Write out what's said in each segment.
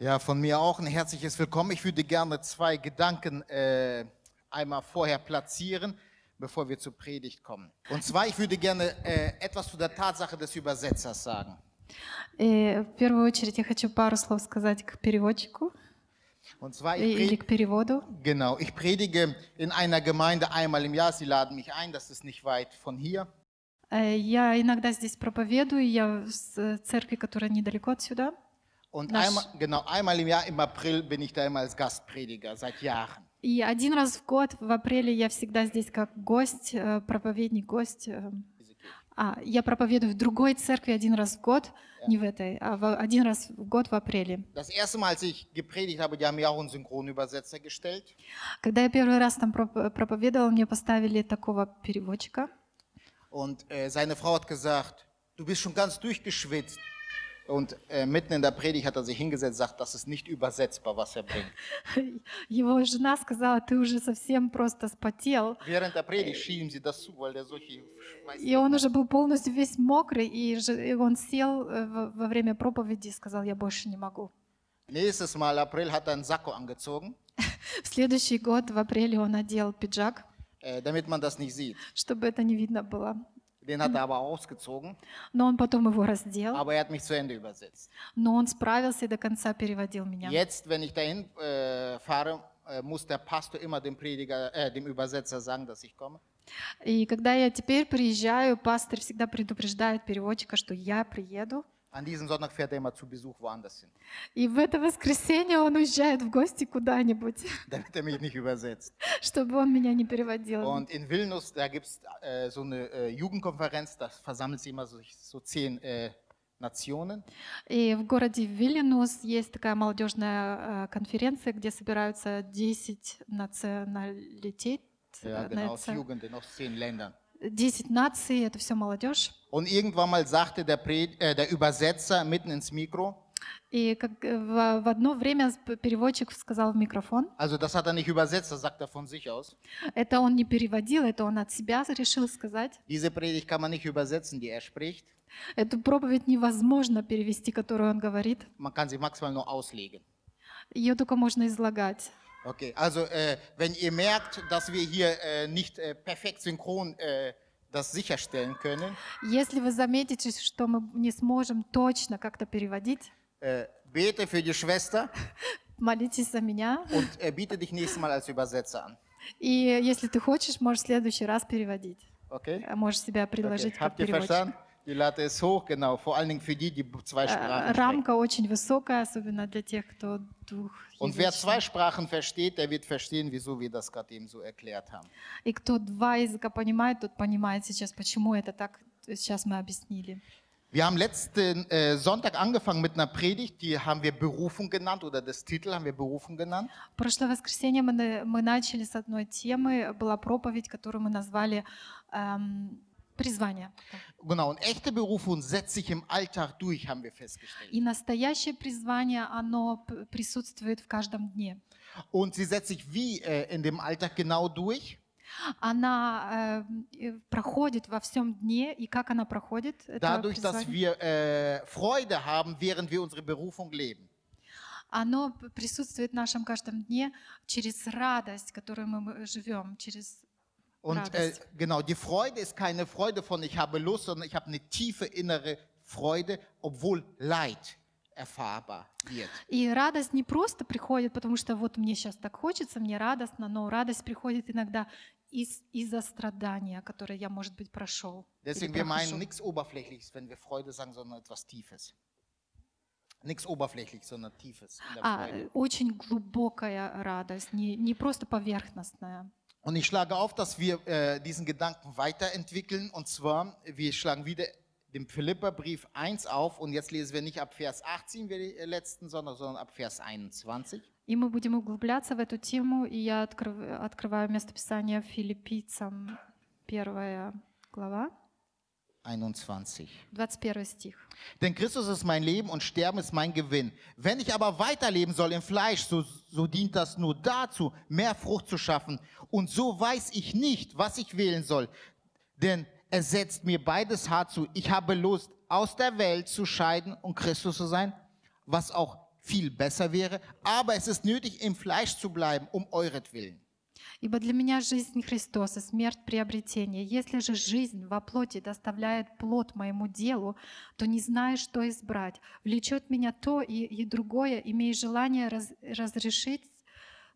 Ja, von mir auch ein herzliches Willkommen. Ich würde gerne zwei Gedanken äh, einmal vorher platzieren, bevor wir zur Predigt kommen. Und zwar, ich würde gerne äh, etwas zu der Tatsache des Übersetzers sagen. И в первую очередь я хочу пару слов сказать к переводчику Und zwar, ich, и- или pred к переводу. genau, ich predige in einer Gemeinde einmal im Jahr. Sie laden mich ein, das ist nicht weit von hier. Э, Я иногда здесь проповедую, я в с- церкви, которая недалеко отсюда. Und Nas- einmal, genau, einmal im Jahr, im April, bin ich da immer als Gastprediger, seit Jahren. И один раз в год, в апреле, я всегда здесь как гость, э, проповедник, гость. э. А, я проповедую в другой церкви один раз в год, не в этой, а в- один раз в год в апреле. Das erste Mal, als ich gepredigt habe, die haben mir auch einen Synchronübersetzer gestellt. Когда я первый раз там проп- проповедовала, мне поставили такого переводчика. Und äh, seine Frau hat gesagt, du bist schon ganz durchgeschwitzt. Und äh, mitten in der Predigt hat er sich hingesetzt sagt, das ist nicht übersetzbar, was er bringt. Его жена сказала, ты уже совсем просто спотел. Während der Predigt schien sie das zu, weil der solche. И он уже был полностью весь мокрый, и он сел э, во время проповеди и сказал, я больше не могу. Nächstes Mal, April, hat er einen Sakko angezogen, В следующий год, в апреле, он одел пиджак, äh, damit man das nicht sieht. чтобы это не видно было. Den hat er aber ausgezogen, Но он потом его раздел, aber er hat mich zu Ende übersetzt. но он справился и до конца переводил меня. Jetzt, wenn ich dahin äh, fahre, äh, muss der Pastor immer dem Prediger, äh, dem Übersetzer sagen, dass ich komme. И когда я теперь приезжаю, пастор всегда предупреждает переводчика, что я приеду. An diesem Sonntag fährt er immer zu Besuch woanders hin, И в это воскресенье он уезжает в гости куда-нибудь, damit er mich nicht übersetzt. чтобы он меня не переводил. Und in Vilnius, da gibt es äh, so eine äh, Jugendkonferenz, da versammelt sich immer so, so zehn äh, Nationen. И в городе Вильнюс есть такая молодежная э, конференция, где собираются 10 националитет, Ja, э, genau, aus наци- Jugenden aus zehn Ländern. 10 наций, это все молодежь. Und irgendwann mal sagte der, Pred äh, der Übersetzer mitten ins Mikro, И как э, в, в одно время переводчик сказал в микрофон, also das hat er nicht übersetzt, das sagt er von sich aus. это он не переводил, это он от себя решил сказать. Diese Predigt kann man nicht übersetzen, die er spricht. Эту проповедь невозможно перевести, которую он говорит. Man kann sie maximal nur auslegen. Ее только можно излагать. Okay, also äh, wenn ihr merkt, dass wir hier äh, nicht äh, perfekt synchron äh, das sicherstellen können, Если вы заметите, что мы не сможем точно как-то переводить, äh, bete für die Schwester молитесь за меня. und äh, biete dich nächstes Mal als Übersetzer an. И если ты хочешь, можешь в следующий раз переводить. Okay? Э, Можешь себя предложить okay. как Habt ihr переводчик. verstanden? Die Latte ist hoch, genau. Vor allen Dingen für die, die zwei Э, Sprachen sprechen. Рамка очень высокая, особенно для тех, кто Und wer двухязычный. zwei Sprachen versteht, der wird verstehen, wieso wir das gerade eben so erklärt haben. И кто два языка понимает, тот понимает сейчас, почему это так сейчас мы объяснили. Wir haben letzten äh, Sonntag angefangen mit einer Predigt, die haben wir Berufung genannt oder das Titel haben wir Berufung genannt. В прошлое воскресенье мы, на- мы начали с одной темы, была проповедь, которую мы назвали эм, «Призвание». Genau, und echte Berufung setzt sich im Alltag durch, haben wir festgestellt. И настоящее призвание, оно присутствует в каждом дне. Und sie setzt sich wie äh, in dem Alltag genau durch? Она э, проходит во всем дне, и как она проходит? Dadurch, dass wir äh, Freude haben, während wir unsere Berufung leben. Оно присутствует в нашем каждом дне через радость, которую мы живем, через Und äh, Radest. genau, die Freude ist keine Freude von ich habe Lust, sondern ich habe eine tiefe innere Freude, obwohl Leid erfahrbar wird. И радость не просто приходит, потому что вот мне сейчас так хочется, мне радостно, но радость приходит иногда из, из-за страдания, которое я, может быть, прошел. или Deswegen, wir прохожу. meinen nichts Oberflächliches, wenn wir Freude sagen, sondern etwas Tiefes. Nichts Oberflächliches, sondern Tiefes in der А, Freude. э, очень глубокая радость, не, не просто поверхностная. Und ich schlage auf, dass wir äh, diesen Gedanken weiterentwickeln. Und zwar, wir schlagen wieder den Philipperbrief 1 auf. Und jetzt lesen wir nicht ab Vers 18 wie die letzten, sondern, sondern ab Vers 21. И мы будем углубляться в эту тему, и я открыв- открываю местописание филиппийцам, первая глава, 21. 21 стих. Denn Christus ist mein Leben und Sterben ist mein Gewinn. Wenn ich aber weiterleben soll im Fleisch, so, so dient das nur dazu, mehr Frucht zu schaffen. Und so weiß ich nicht, was ich wählen soll. Denn es setzt mir beides hart zu. Ich habe Lust, aus der Welt zu scheiden und Christus zu sein, was auch viel besser wäre, aber es ist nötig, im Fleisch zu bleiben, um euretwillen. Ибо для меня жизнь Христос и смерть приобретение. Если же жизнь во плоти доставляет плод моему делу, то не знаю, что избрать. Влечет меня то и, и другое, имея желание раз- разрешить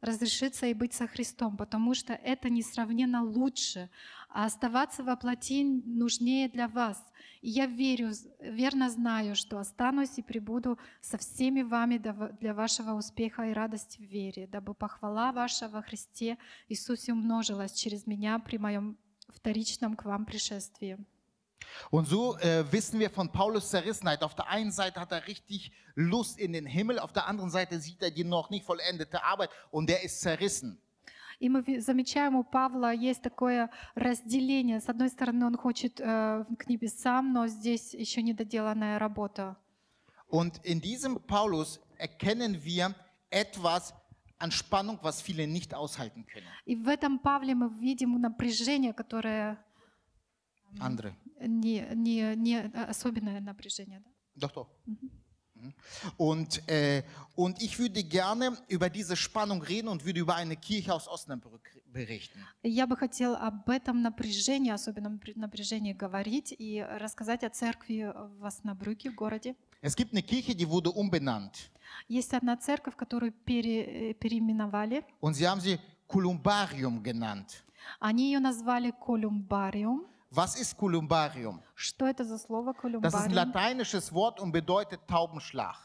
разрешиться и быть со Христом, потому что это несравненно лучше, а оставаться во плоти нужнее для вас. И я верю, верно знаю, что останусь и прибуду со всеми вами для вашего успеха и радости в вере, дабы похвала ваша во Христе Иисусе умножилась через меня при моем вторичном к вам пришествии. Und so äh, wissen wir von Paulus Zerrissenheit. Auf der einen Seite hat er richtig Lust in den Himmel, auf der anderen Seite sieht er die noch nicht vollendete Arbeit und der ist zerrissen. И мы замечаем, у Павла есть такое разделение. С одной стороны, он хочет э, к небесам, но здесь еще недоделанная работа. Und in diesem Paulus erkennen wir etwas an Spannung, was viele nicht aushalten können. И в этом Павле мы видим напряжение, которое Andere. не, не, не особенное напряжение. да. Doch, doch. Mhm. Und, äh, und ich würde gerne über diese Spannung reden und würde über eine Kirche aus Osnabrück berichten. Я бы хотел об этом напряжении, особенном напря- напряжении говорить и рассказать о церкви в Оснабрюке, в городе. Es gibt eine Kirche, die wurde umbenannt. Есть одна церковь, которую пере- э, переименовали. Und sie haben sie Columbarium genannt. Они ее назвали Колумбариум. Was ist Columbarium? Что это за слово Das ist ein колумбариум? lateinisches Wort und bedeutet Taubenschlag.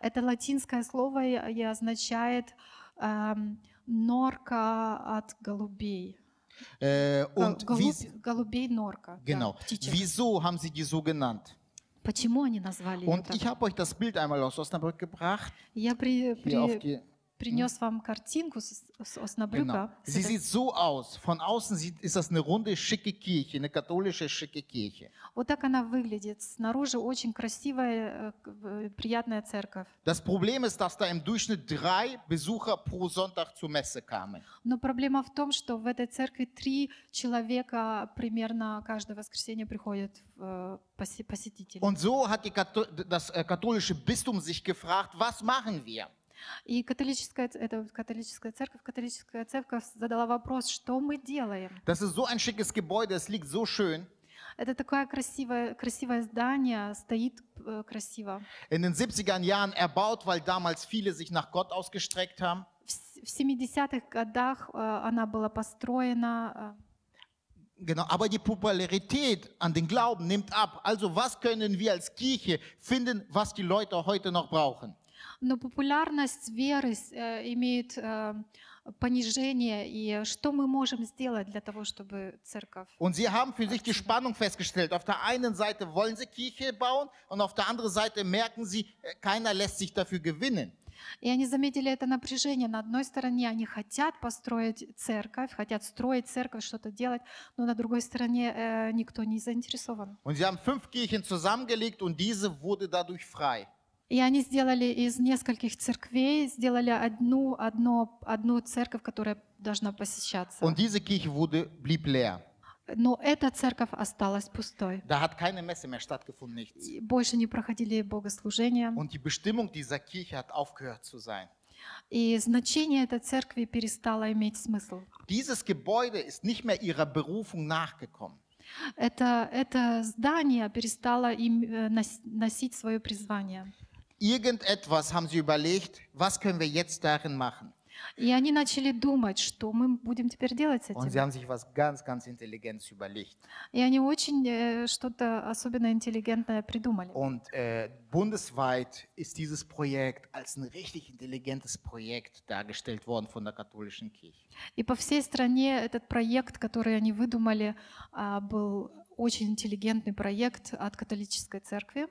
Это латинское слово и и означает эм, норка от голубей. Äh, Гол- und wie, голубь- голубей норка. да, genau. птичек. Wieso haben sie die so genannt? Почему они назвали ее Und так? ich habe euch das Bild einmal aus Osnabrück gebracht. Я при, Hier auf при- die, принес вам картинку с, с genau. Оснабрюка. с Sie sieht so aus. Von außen sieht, ist das eine runde, schicke Kirche, eine katholische, schicke Kirche. Вот так она выглядит. Снаружи очень красивая, э, э, приятная церковь. Das Problem ist, dass da im Durchschnitt drei Besucher pro Sonntag zur Messe kamen. Но проблема в том, что в этой церкви три человека примерно каждое воскресенье приходят э, посе- посетители. Und so hat die das äh, katholische Bistum sich gefragt, was machen wir? И католическая, это католическая церковь, католическая церковь задала вопрос, что мы делаем? Das ist so ein schickes Gebäude, es liegt so schön. Это такое красивое, красивое здание, стоит э, красиво. In den 70er Jahren erbaut, weil damals viele sich nach Gott ausgestreckt haben. В, с- в 70-х годах э, она была построена, э, Genau, aber die Popularität an den Glauben nimmt ab. Also was können wir als Kirche finden, was die Leute heute noch brauchen? Но популярность веры э, имеет э, понижение. И что мы можем сделать для того, чтобы церковь... Und sie haben für sich die Spannung festgestellt. Auf der einen Seite wollen sie Kirche bauen und auf der anderen Seite merken sie, äh, keiner lässt sich dafür gewinnen. И они заметили это напряжение. На одной стороне они хотят построить церковь, хотят строить церковь, что-то делать, но на другой стороне э, никто не заинтересован. Und sie haben fünf Kirchen zusammengelegt und diese wurde dadurch frei. И они сделали из нескольких церквей, сделали одну, одно, одну церковь, которая должна посещаться. Und diese Kirche wurde, blieb leer. Но эта церковь осталась пустой. Da hat keine Messe mehr stattgefunden, nichts. Больше не проходили богослужения. Und die Bestimmung dieser Kirche hat aufgehört zu sein. И значение этой церкви перестало иметь смысл. Dieses Gebäude ist nicht mehr ihrer Berufung nachgekommen. Это, это здание перестало им э, нос- носить свое призвание. Irgendetwas haben sie überlegt, was können wir jetzt darin machen? И они начали думать, что мы будем теперь делать с Und sie этим. haben sich was ganz, ganz Intelligentes überlegt. И они очень э, что-то особенно интеллигентное придумали. Und äh, bundesweit ist dieses Projekt als ein richtig intelligentes Projekt dargestellt worden von der katholischen Kirche. И по всей стране этот проект, который они выдумали, а, был очень интеллигентный проект от католической церкви.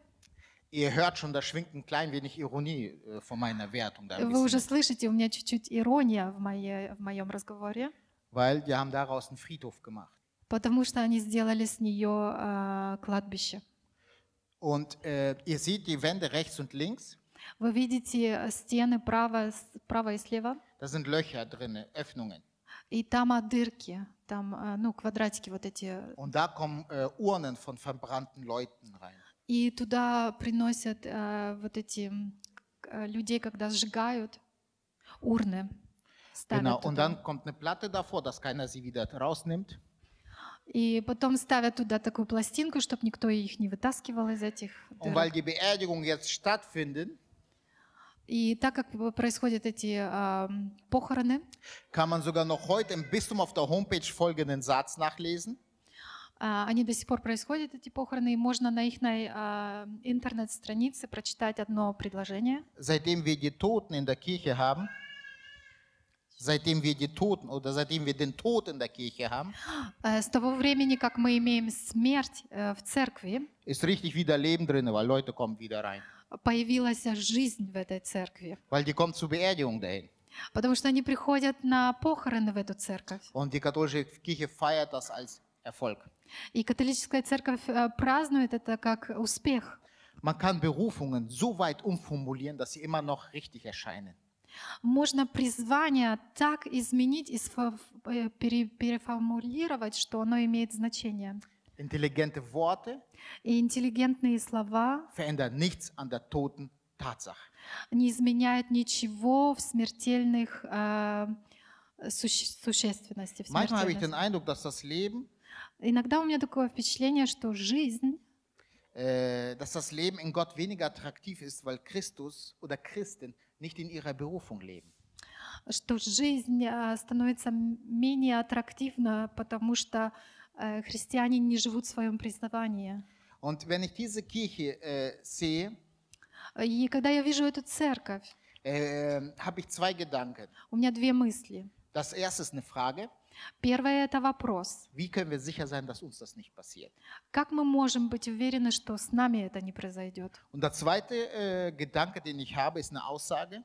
Ihr hört schon, da schwingt ein klein wenig Ironie äh, von meiner Wertung da ein Вы уже bisschen, слышите, у меня чуть-чуть ирония в, моей, в моем разговоре, weil die haben daraus einen Friedhof gemacht. потому что они сделали с нее а, кладбище. Und äh, ihr seht die Wände rechts und links, Вы видите стены право, с- право и слева, da sind Löcher drin, Öffnungen. и там а, дырки, там а, ну, квадратики вот эти. Und da kommen äh, Urnen von verbrannten Leuten rein. И туда приносят а, вот эти э, людей, когда сжигают урны. ставят Genau. Und туда. dann kommt eine Platte davor, dass keiner sie wieder rausnimmt. И потом ставят туда такую пластинку, чтобы никто их не вытаскивал из этих Und дырок. weil die Beerdigungen jetzt stattfinden, И так как происходят эти а, м, похороны, kann man sogar noch heute im Bistum auf der Homepage folgenden Satz nachlesen. А, они до сих пор происходят, эти похороны, и можно на их интернет-странице прочитать одно предложение. Seitdem wir die Toten in der Kirche haben, seitdem wir die Toten oder seitdem wir den Tod in der Kirche haben, Э, С того времени, как мы имеем смерть э, в церкви, ist richtig wieder Leben drin, weil Leute kommen wieder rein. появилась жизнь в этой церкви. Weil die kommen zur Beerdigung dahin. Потому что они приходят на похороны в эту церковь. Und die katholische Kirche feiert das als Erfolg. И католическая церковь э, празднует это как успех. Man kann Berufungen so weit umformulieren, dass sie immer noch richtig erscheinen. Можно призвание так изменить и э, пере- переформулировать, что оно имеет значение. Intelligente Worte И интеллигентные слова verändern nichts an der toten Tatsache. не изменяют ничего в смертельных э, суще- существенности. В Manchmal habe ich den. Eindruck, dass das Leben, Иногда у меня такое впечатление, что жизнь, äh, dass das Leben in Gott weniger attraktiv ist, weil Christus oder Christen nicht in ihrer Berufung leben. что жизнь э, становится менее аттрактивна, потому что э, христиане не живут в своем признавании. Und wenn ich diese Kirche äh, sehe, И когда я вижу эту церковь, äh, habe ich zwei Gedanken. у меня две мысли. Das erste ist eine Frage, Первое это вопрос. wie können wir sicher sein, dass uns das nicht passiert? Как мы можем быть уверены, что с нами это не произойдет? Und der zweite äh, Gedanke, den ich habe, ist eine Aussage.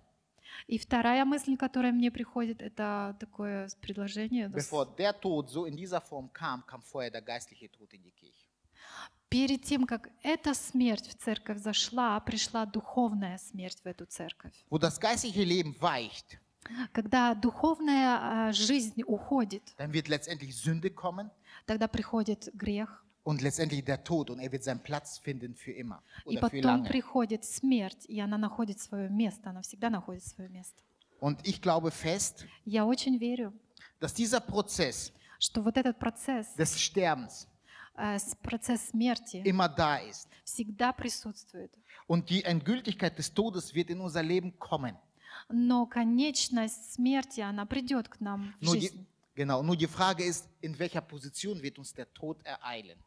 И вторая мысль, которая мне приходит, это такое предложение. это с- Bevor der Tod so in dieser Form kam, kam vorher der geistliche Tod in die Kirche. Перед тем, как эта смерть в церковь зашла, пришла духовная смерть в эту церковь. Wo das geistliche Leben weicht, Когда духовная а, жизнь уходит, dann wird letztendlich Sünde kommen тогда приходит грех, und letztendlich der Tod und er wird seinen Platz finden für immer и oder für потом lange. приходит смерть, и она находит свое место, она всегда находит свое место. Und ich glaube fest, Я очень верю, dass dieser Prozess что вот этот процесс, des Sterbens э, с- процесс смерти immer da ist. всегда присутствует. Und die Endgültigkeit des Todes wird in unser Leben kommen. Но конечность смерти, она придет к нам в die, жизнь. genau, nur die Frage ist, in welcher Position wird uns der Tod ereilen?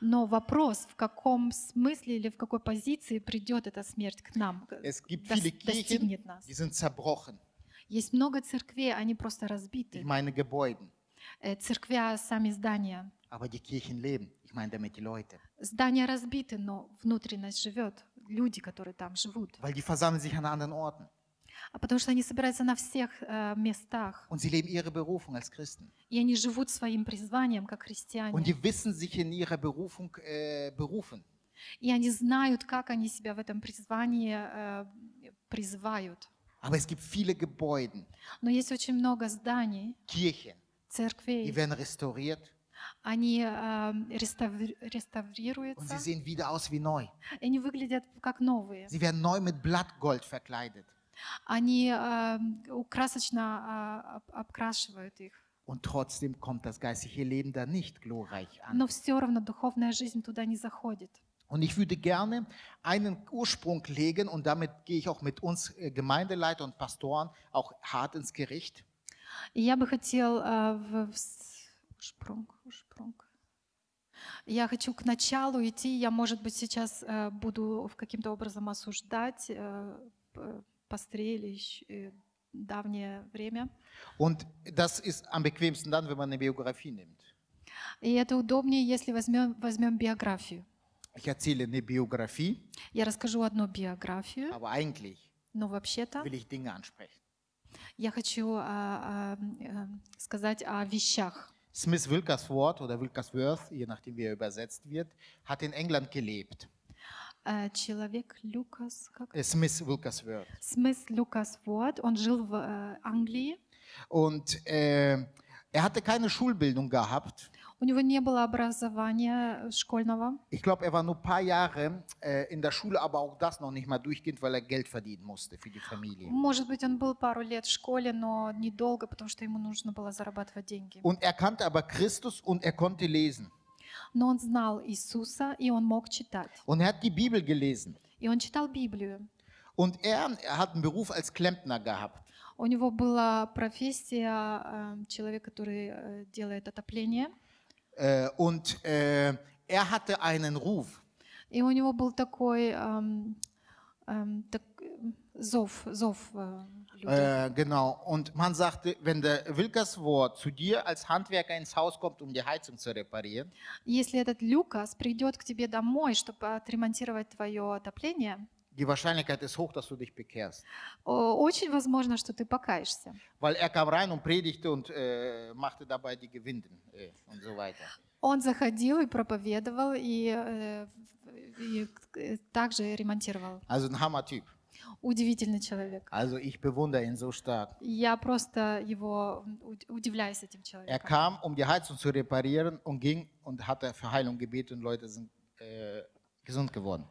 Но вопрос, в каком смысле или в какой позиции придет эта смерть к нам, Es gibt viele достигнет нас. die sind zerbrochen. Есть много церквей, они просто Ich разбиты. meine Gebäuden. Э, Церквя сами здания. Aber die Kirchen leben. Ich meine damit die Leute. Здания разбиты, но внутренность живет. Люди, которые там живут. Weil die versammeln sich an anderen Orten. А потому что они собираются на всех э, местах. Und sie leben ihre Berufung als Christen. И они живут своим призванием, как Und христиане. die wissen sich in ihrer Berufung äh, berufen. И они знают, как они себя в этом призвании э, призывают. Aber es gibt viele Gebäude, Но есть очень много зданий, Kirchen, die церквей. werden restauriert Они э, реставри- und sie реставрируются, sehen wieder aus wie neu. и они выглядят как новые. Sie werden neu mit Blattgold verkleidet. Они э, красочно э, об- обкрашивают их. Und trotzdem kommt das geistliche Leben da nicht glorreich an. Но все равно духовная жизнь туда не заходит. Und ich würde gerne einen Ursprung legen und damit gehe ich auch mit uns äh, Gemeindeleiter und Pastoren auch hart ins Gericht. Я бы хотел э, в, шпрунг, шпрунг. Я хочу к началу идти. Я, может быть, сейчас э, буду в каким-то образом осуждать э, п- пастырей или ещё, э, давнее время. Und das ist am bequemsten dann, wenn man eine Biografie nimmt. И это удобнее, если возьмем, возьмем биографию. Ich erzähle eine Biografie, Я расскажу одну биографию, aber eigentlich но вообще-то will ich Dinge ansprechen. я хочу а, а, э, сказать о вещах. Smith Wilkersworth oder Wilkersworth, je nachdem wie er übersetzt wird, hat in England gelebt. Э, Человек Люкас, как? Äh, Smith Wilkersworth. Смыс Люкас Вот, он жил в э, Англии. Und äh, er hatte keine Schulbildung gehabt, У него не было образования школьного. Ich glaube, er war nur ein paar Jahre äh, in der Schule, aber auch das noch nicht mal durchgehend, weil er Geld verdienen musste für die Familie. Может быть, он был пару лет в школе, но недолго, потому что ему нужно было зарабатывать деньги. Und er kannte aber Christus und er konnte lesen. Но он знал Иисуса, и он мог читать. Und er hat die Bibel gelesen. И он читал Библию. Und er, er hat einen Beruf als Klempner gehabt. У него была профессия э, человек, который э, делает отопление. Äh, und äh, er hatte einen Ruf. И у него был такой эм, эм, так, зов, зов э. Äh, genau. Und man sagte, wenn der Wilkerswort zu dir als Handwerker ins Haus kommt, um die Heizung zu reparieren, Если этот Люкас придет к тебе домой, чтобы отремонтировать твое отопление, die Wahrscheinlichkeit ist hoch, dass du dich bekehrst. очень возможно, что ты покаешься. Weil er kam rein und predigte und äh, machte dabei die Gewinden äh, und so weiter. Он заходил и проповедовал, и, э, и э, также ремонтировал. Also ein Hammer-Typ. Удивительный человек. Also ich bewundere ihn so stark. Я просто его уд- удивляюсь этим Er человеком. kam, um die Heizung zu reparieren und ging und hatte für Heilung gebetet und Leute sind äh, gesund geworden.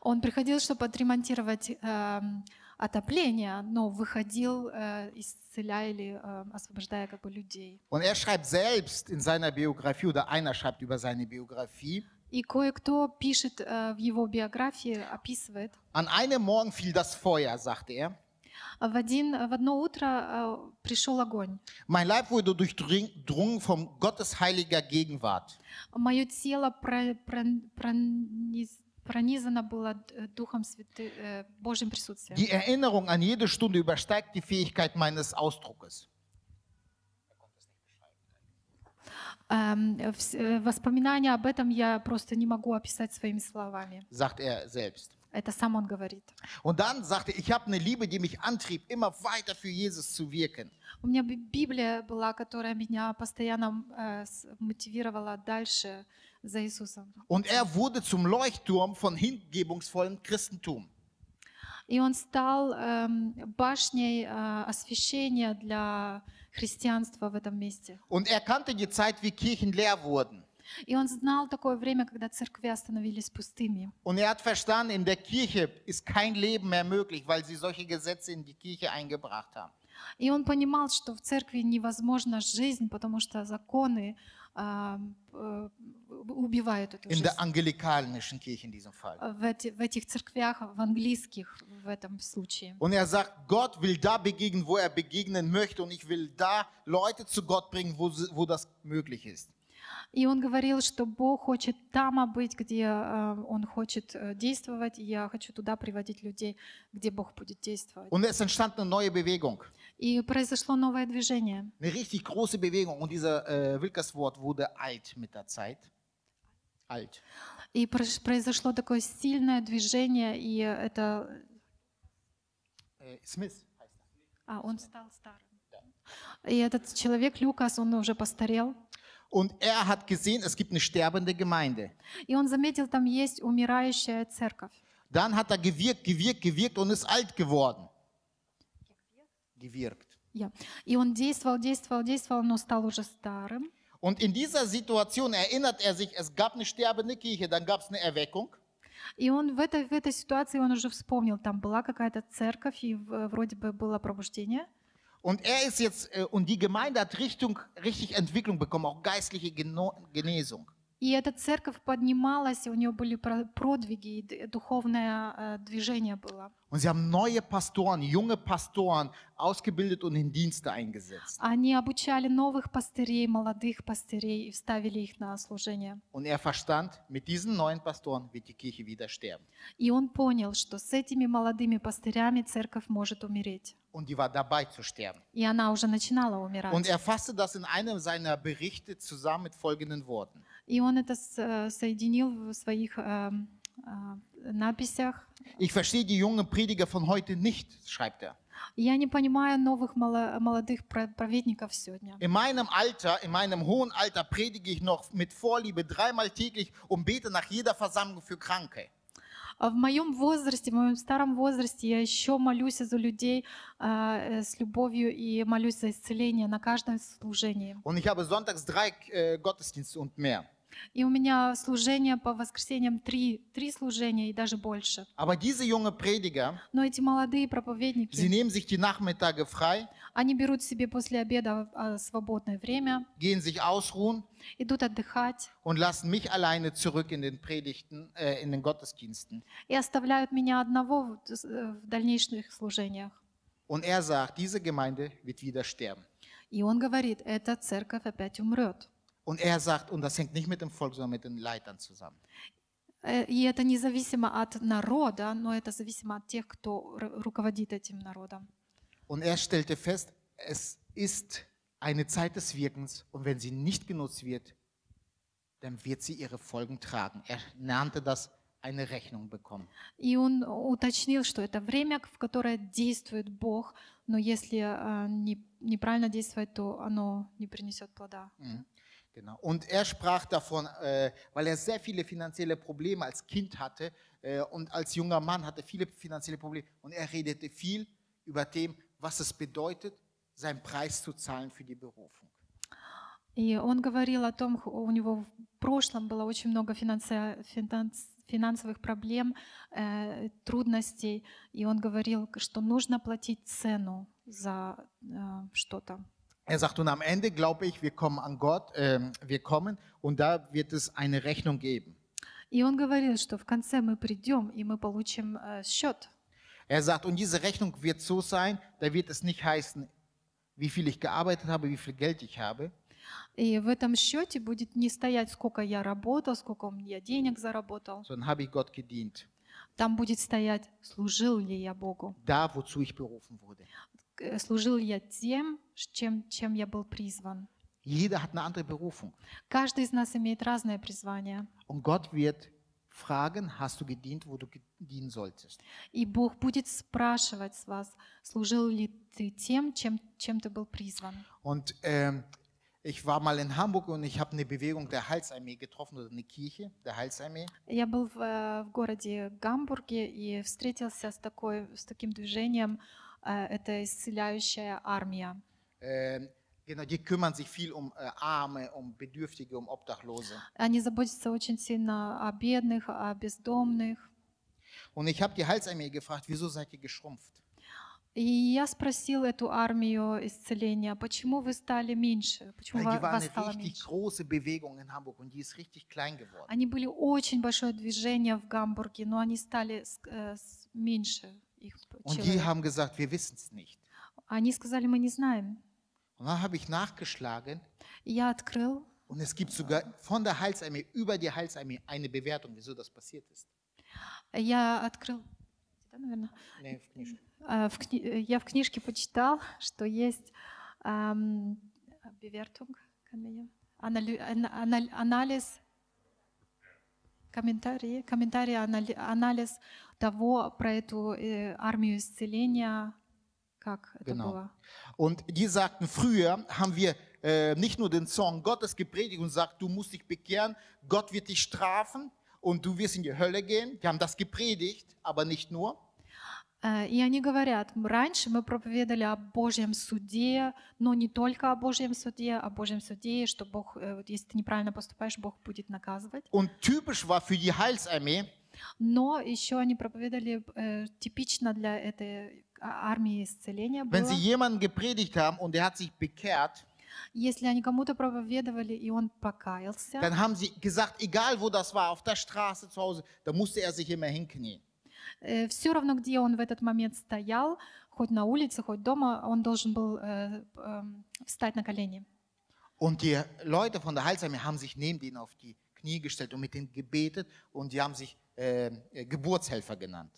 Он приходил, чтобы отремонтировать эм, отопление, но выходил, э, исцеляя или э, освобождая как бы людей. Und er schreibt selbst in seiner Biografie oder einer schreibt über seine Biografie, И кое-кто пишет э, в его биографии, описывает, an einem Morgen fiel das Feuer, sagte er. в, один, в одно утро э, пришел огонь. Mein Leib wurde durchdrungen von Gottes heiliger Gegenwart. Мое тело про- прон- прониз- пронизано было э, Духом Святы, э, Божьим присутствием. Die Erinnerung an jede Stunde übersteigt die Fähigkeit meines Ausdruckes. Воспоминания об этом я просто не могу описать своими словами. sagt er selbst. Это сам он говорит. Und dann sagte er, ich habe eine Liebe, die mich antrieb, immer weiter für Jesus zu wirken. У меня би- Библия была, которая меня постоянно э, с- мотивировала дальше за Иисусом. Und er wurde zum Leuchtturm von hingebungsvollem Christentum. И он стал эм, башней э, освящения для христианства в этом месте. Und er kannte die Zeit, wie Kirchen leer wurden. И он знал такое время, когда церкви становились пустыми. Und er hat verstanden, in der Kirche ist kein Leben mehr möglich, weil sie solche Gesetze in die Kirche eingebracht haben. И он понимал, что в церкви невозможна жизнь, потому что законы а, э, убивают эту In жизнь. der Kirche in diesem Fall. В, эти- в этих церквях, в английских в этом случае. Und er sagt, Gott will da begegnen, wo er begegnen möchte. Und ich will da Leute zu Gott bringen, wo, wo das möglich ist. И он говорил, что Бог хочет там быть, где э, Он хочет э, действовать, и я хочу туда приводить людей, где Бог будет действовать. Und es entstand eine neue Bewegung. И произошло новое движение. Eine richtig große Bewegung. Und dieser äh, Wilkerswort wurde alt mit der Zeit. Alt. И произошло такое сильное движение, и это... Äh, Smith. А, он стал старым. И этот человек, Люкас, он уже постарел. Und er hat gesehen, es gibt eine sterbende Gemeinde. И он заметил, там есть умирающая церковь. Dann hat er gewirkt, gewirkt, gewirkt und ist alt geworden. Gewirkt. Я. И он действовал, действовал, действовал, но стал уже старым. Und in dieser Situation erinnert er sich, es gab eine sterbende Kirche, dann gab es eine Erweckung. И он в этой, в этой ситуации он уже вспомнил, там была какая-то церковь, и в- вроде бы было пробуждение. Und er ist jetzt, äh, und die Gemeinde hat Richtung, richtig Entwicklung bekommen, auch geistliche Geno Genesung. И эта церковь поднималась, и у нее были про- продвиги, и духовное э, движение было. Und sie haben neue Pastoren, junge Pastoren ausgebildet und in Dienste eingesetzt. Они обучали новых пастырей, молодых пастырей и вставили их на служение. Und er verstand, mit diesen neuen Pastoren wird die Kirche wieder sterben. И он понял, что с этими молодыми пастырями церковь может умереть. Und die war dabei zu sterben. И она уже начинала умирать. Und er fasste das in einem seiner Berichte zusammen mit folgenden Worten. И он это э, соединил в своих эм, э, написях. Ich verstehe die jungen Prediger von heute nicht, schreibt er. Я не понимаю новых молодых праведников сегодня. In meinem Alter, in meinem hohen Alter predige ich noch mit Vorliebe dreimal täglich und bete nach jeder Versammlung für Kranke. А в моем возрасте, в моем старом возрасте я еще молюсь за людей а, э, с любовью и молюсь за исцеление на каждом служении. Und ich habe sonntags drei äh, Gottesdienste und mehr. И у меня служение по воскресеньям три, три служения и даже больше. Aber diese junge Prediger, Но эти молодые sie проповедники, nehmen sich die Nachmittage frei, они берут себе после обеда а, свободное время, gehen sich ausruhen идут отдыхать und lassen mich alleine zurück in den Predigten, äh, in den Gottesdiensten. и оставляют меня одного в э, в дальнейших служениях. Und er sagt, diese Gemeinde wird wieder sterben. И он говорит, эта церковь опять умрет. Und er sagt, und das hängt nicht mit dem Volk, sondern mit den Leitern zusammen. Э, И это независимо от народа, но это зависимо от тех, кто ру- руководит этим народом. Und er stellte fest, es ist eine Zeit des Wirkens und wenn sie nicht genutzt wird, dann wird sie ihre Folgen tragen. Er nannte das eine Rechnung bekommen. И он уточнил, что это время, в которое действует Бог, но если э, не- неправильно действовать, то оно не принесет плода. Mhm. Genau. Und er sprach davon, äh, weil er sehr viele finanzielle Probleme als Kind hatte äh, und als junger Mann hatte viele finanzielle Probleme. Und er redete viel über dem, was es bedeutet, seinen Preis zu zahlen für die Berufung. И он говорил о том, х- у него в прошлом было очень много финанси- финанс- финансовых проблем, э, трудностей, и он говорил, что нужно платить цену за э, что-то. Er sagt, und am Ende glaube ich, wir kommen an Gott, ähm, wir kommen und da wird es eine Rechnung geben. И он говорил, что в конце мы придем и мы получим э, счет. Er sagt, und diese Rechnung wird so sein, da wird es nicht heißen, wie viel ich gearbeitet habe, wie viel Geld ich habe, И в этом счете будет не стоять, сколько я работал, сколько я денег заработал. sondern habe ich Gott gedient. Там будет стоять, служил ли я Богу, Da, wozu ich berufen wurde. Э, служил я тем, чем, чем я был призван. Jeder hat eine andere Berufung. Каждый из нас имеет разное призвание. Und Gott wird fragen, hast du gedient, wo du dienen solltest? И Бог будет спрашивать с вас, служил ли ты тем, чем, чем ты был призван. Und ähm, ich war mal in Hamburg und ich habe eine Bewegung der Heilsarmee getroffen oder eine Kirche der Heilsarmee. Я был в, э, в городе Гамбурге и встретился с, такой, с таким движением, э, это исцеляющая армия. Ähm, genau, die kümmern sich viel um äh, Arme, um Bedürftige, um Obdachlose. Они заботятся очень сильно о бедных, о бездомных. Und ich habe die Heilsarmee gefragt, wieso seid ihr geschrumpft? И я спросил эту армию исцеления, почему вы стали меньше, почему Weil вас стало меньше. Hamburg. Они были очень большое движение в Гамбурге, но они стали э, меньше их Und die человек. haben gesagt, wir wissen es nicht. Они сказали, мы не знаем. Und dann habe ich nachgeschlagen И я открыл, und es gibt sogar von der Heilsarmee über die Heilsarmee eine Bewertung, wieso das passiert ist. я открыл, да, наверное, Nee, в книжке. Э, в кни- э, я в книжке почитал, что есть эм, Bewertung, kann man ja- анали- ана- анал- анализ, комментарии, комментарии, анали- анализ того про эту э, армию исцеления, как это Genau. было. Und die sagten, früher haben wir äh, nicht nur den Song Gottes gepredigt und sagt, du musst dich bekehren, Gott wird dich strafen und du wirst in die Hölle gehen. Die haben das gepredigt, aber nicht nur. Э, И они говорят, «М, раньше мы проповедовали о Божьем суде, но не только о Божьем суде, о Божьем суде, и что Бог, э, вот если ты неправильно поступаешь, Бог будет наказывать. Und typisch war für die Heilsarmee, Но еще они проповедовали э, типично для этой а- армии исцеления wenn было. sie jemanden gepredigt haben und der hat sich bekehrt, Если они кому-то проповедовали, и он покаялся, dann haben sie gesagt, egal wo das war, auf der Straße, zu Hause, da musste er sich immer hinknien. все равно, где он в этот момент стоял, хоть на улице, хоть дома, он должен был э, эм, встать на колени. Und die Leute von der Heilsarmee haben sich neben denen auf die Knie gestellt und mit denen gebetet und die haben sich Geburtshelfer genannt.